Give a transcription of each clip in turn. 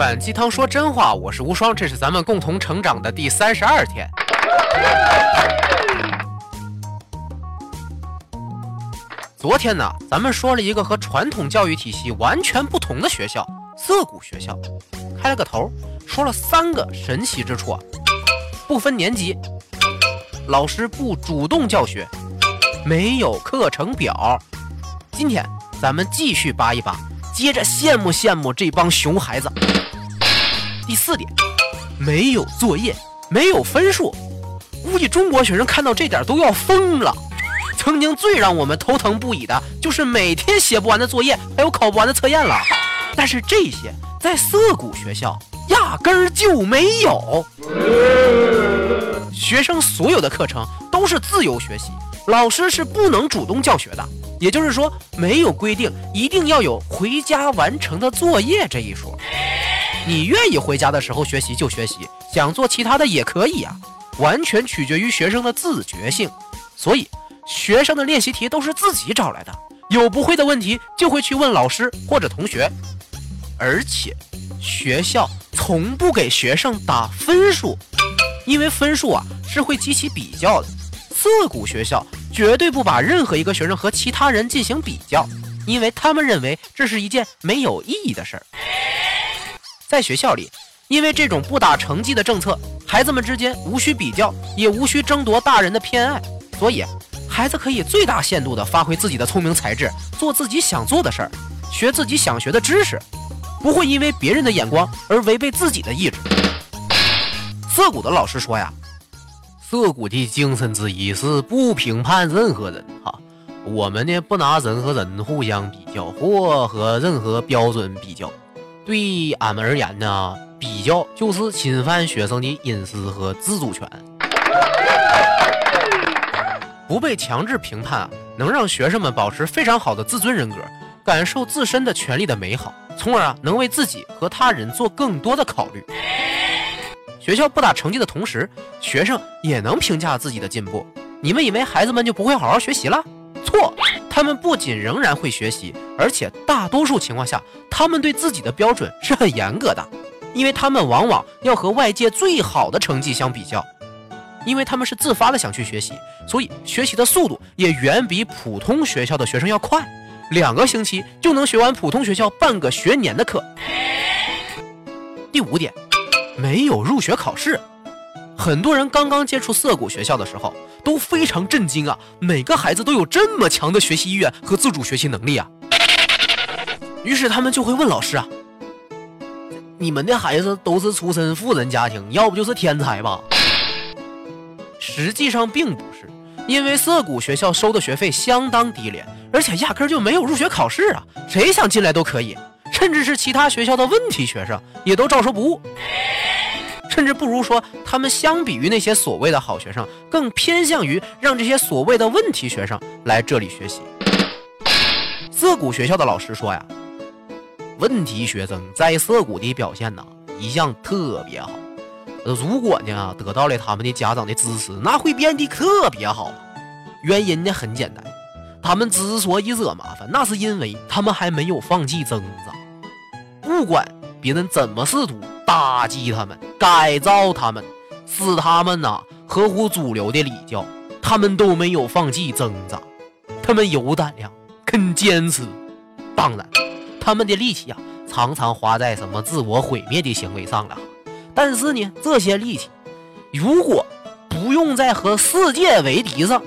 反鸡汤说真话，我是无双，这是咱们共同成长的第三十二天。昨天呢，咱们说了一个和传统教育体系完全不同的学校——涩谷学校，开了个头，说了三个神奇之处：不分年级，老师不主动教学，没有课程表。今天咱们继续扒一扒，接着羡慕羡慕这帮熊孩子。第四点，没有作业，没有分数，估计中国学生看到这点都要疯了。曾经最让我们头疼不已的就是每天写不完的作业，还有考不完的测验了。但是这些在涩谷学校压根儿就没有，学生所有的课程都是自由学习，老师是不能主动教学的。也就是说，没有规定一定要有回家完成的作业这一说。你愿意回家的时候学习就学习，想做其他的也可以啊，完全取决于学生的自觉性。所以。学生的练习题都是自己找来的，有不会的问题就会去问老师或者同学，而且学校从不给学生打分数，因为分数啊是会激起比较的。自古学校绝对不把任何一个学生和其他人进行比较，因为他们认为这是一件没有意义的事儿。在学校里，因为这种不打成绩的政策，孩子们之间无需比较，也无需争夺大人的偏爱，所以。孩子可以最大限度地发挥自己的聪明才智，做自己想做的事儿，学自己想学的知识，不会因为别人的眼光而违背自己的意志。涩谷的老师说呀，涩谷的精神之一是不评判任何人哈，我们呢不拿人和人互相比较或和任何标准比较，对俺们而言呢，比较就是侵犯学生的隐私和自主权。不被强制评判啊，能让学生们保持非常好的自尊人格，感受自身的权利的美好，从而啊能为自己和他人做更多的考虑。学校不打成绩的同时，学生也能评价自己的进步。你们以为孩子们就不会好好学习了？错，他们不仅仍然会学习，而且大多数情况下，他们对自己的标准是很严格的，因为他们往往要和外界最好的成绩相比较。因为他们是自发的想去学习，所以学习的速度也远比普通学校的学生要快，两个星期就能学完普通学校半个学年的课。第五点，没有入学考试。很多人刚刚接触涩谷学校的时候都非常震惊啊，每个孩子都有这么强的学习意愿和自主学习能力啊。于是他们就会问老师啊：“你们的孩子都是出身富人家庭，要不就是天才吧？”实际上并不是，因为涩谷学校收的学费相当低廉，而且压根就没有入学考试啊，谁想进来都可以，甚至是其他学校的问题学生也都照收不误。甚至不如说，他们相比于那些所谓的好学生，更偏向于让这些所谓的问题学生来这里学习。涩谷学校的老师说呀，问题学生在涩谷的表现呢，一向特别好。如果呢得到了他们的家长的支持，那会变得特别好。原因呢很简单，他们之所以惹麻烦，那是因为他们还没有放弃挣扎。不管别人怎么试图打击他们、改造他们、使他们呐合乎主流的礼教，他们都没有放弃挣扎。他们有胆量，肯坚持。当然，他们的力气啊，常常花在什么自我毁灭的行为上了。但是呢，这些力气如果不用在和世界为敌上，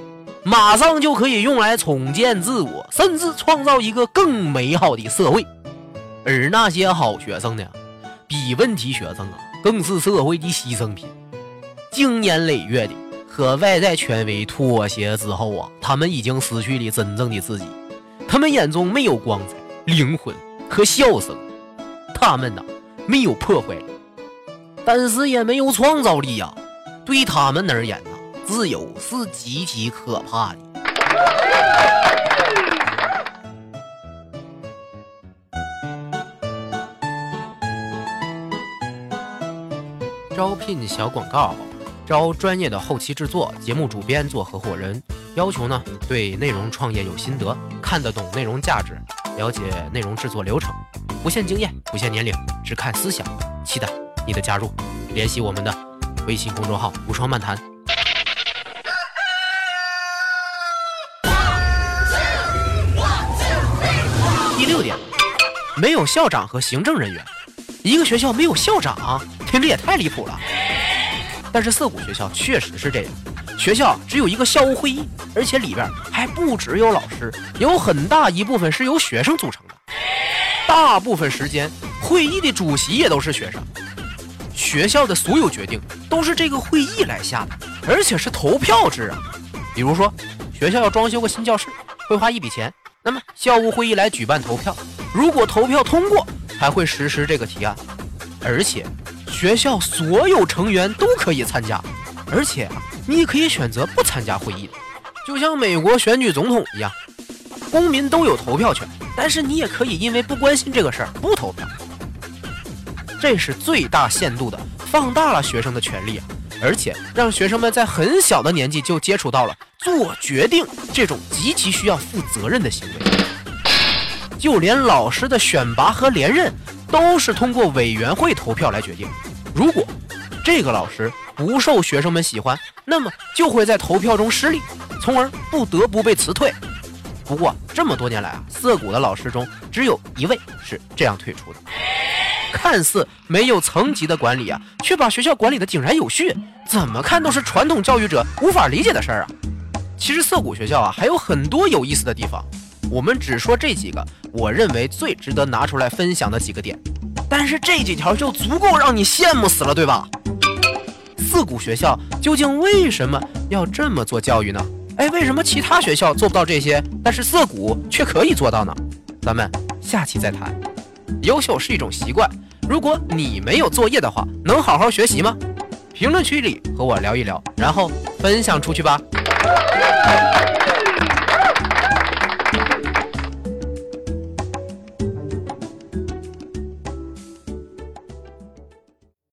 马上就可以用来重建自我，甚至创造一个更美好的社会。而那些好学生呢，比问题学生啊，更是社会的牺牲品。经年累月的和外在权威妥协之后啊，他们已经失去了真正的自己。他们眼中没有光彩、灵魂和笑声，他们呢，没有破坏力。但是也没有创造力呀，对他们而言呢，自由是极其可怕的。招聘小广告，招专业的后期制作、节目主编做合伙人，要求呢对内容创业有心得，看得懂内容价值，了解内容制作流程。不限经验，不限年龄，只看思想。期待你的加入，联系我们的微信公众号“无双漫谈”。第六点，没有校长和行政人员，一个学校没有校长，听着也太离谱了。但是涩谷学校确实是这样，学校只有一个校务会议，而且里边还不只有老师，有很大一部分是由学生组成的。大部分时间，会议的主席也都是学生。学校的所有决定都是这个会议来下的，而且是投票制啊。比如说，学校要装修个新教室，会花一笔钱。那么校务会议来举办投票，如果投票通过，才会实施这个提案。而且学校所有成员都可以参加，而且，你可以选择不参加会议，就像美国选举总统一样，公民都有投票权。但是你也可以因为不关心这个事儿不投票，这是最大限度的放大了学生的权利，而且让学生们在很小的年纪就接触到了做决定这种极其需要负责任的行为。就连老师的选拔和连任都是通过委员会投票来决定。如果这个老师不受学生们喜欢，那么就会在投票中失利，从而不得不被辞退。不过这么多年来啊，涩谷的老师中只有一位是这样退出的。看似没有层级的管理啊，却把学校管理的井然有序，怎么看都是传统教育者无法理解的事儿啊。其实涩谷学校啊还有很多有意思的地方，我们只说这几个，我认为最值得拿出来分享的几个点。但是这几条就足够让你羡慕死了，对吧？涩谷学校究竟为什么要这么做教育呢？哎，为什么其他学校做不到这些，但是涩谷却可以做到呢？咱们下期再谈。优秀是一种习惯，如果你没有作业的话，能好好学习吗？评论区里和我聊一聊，然后分享出去吧。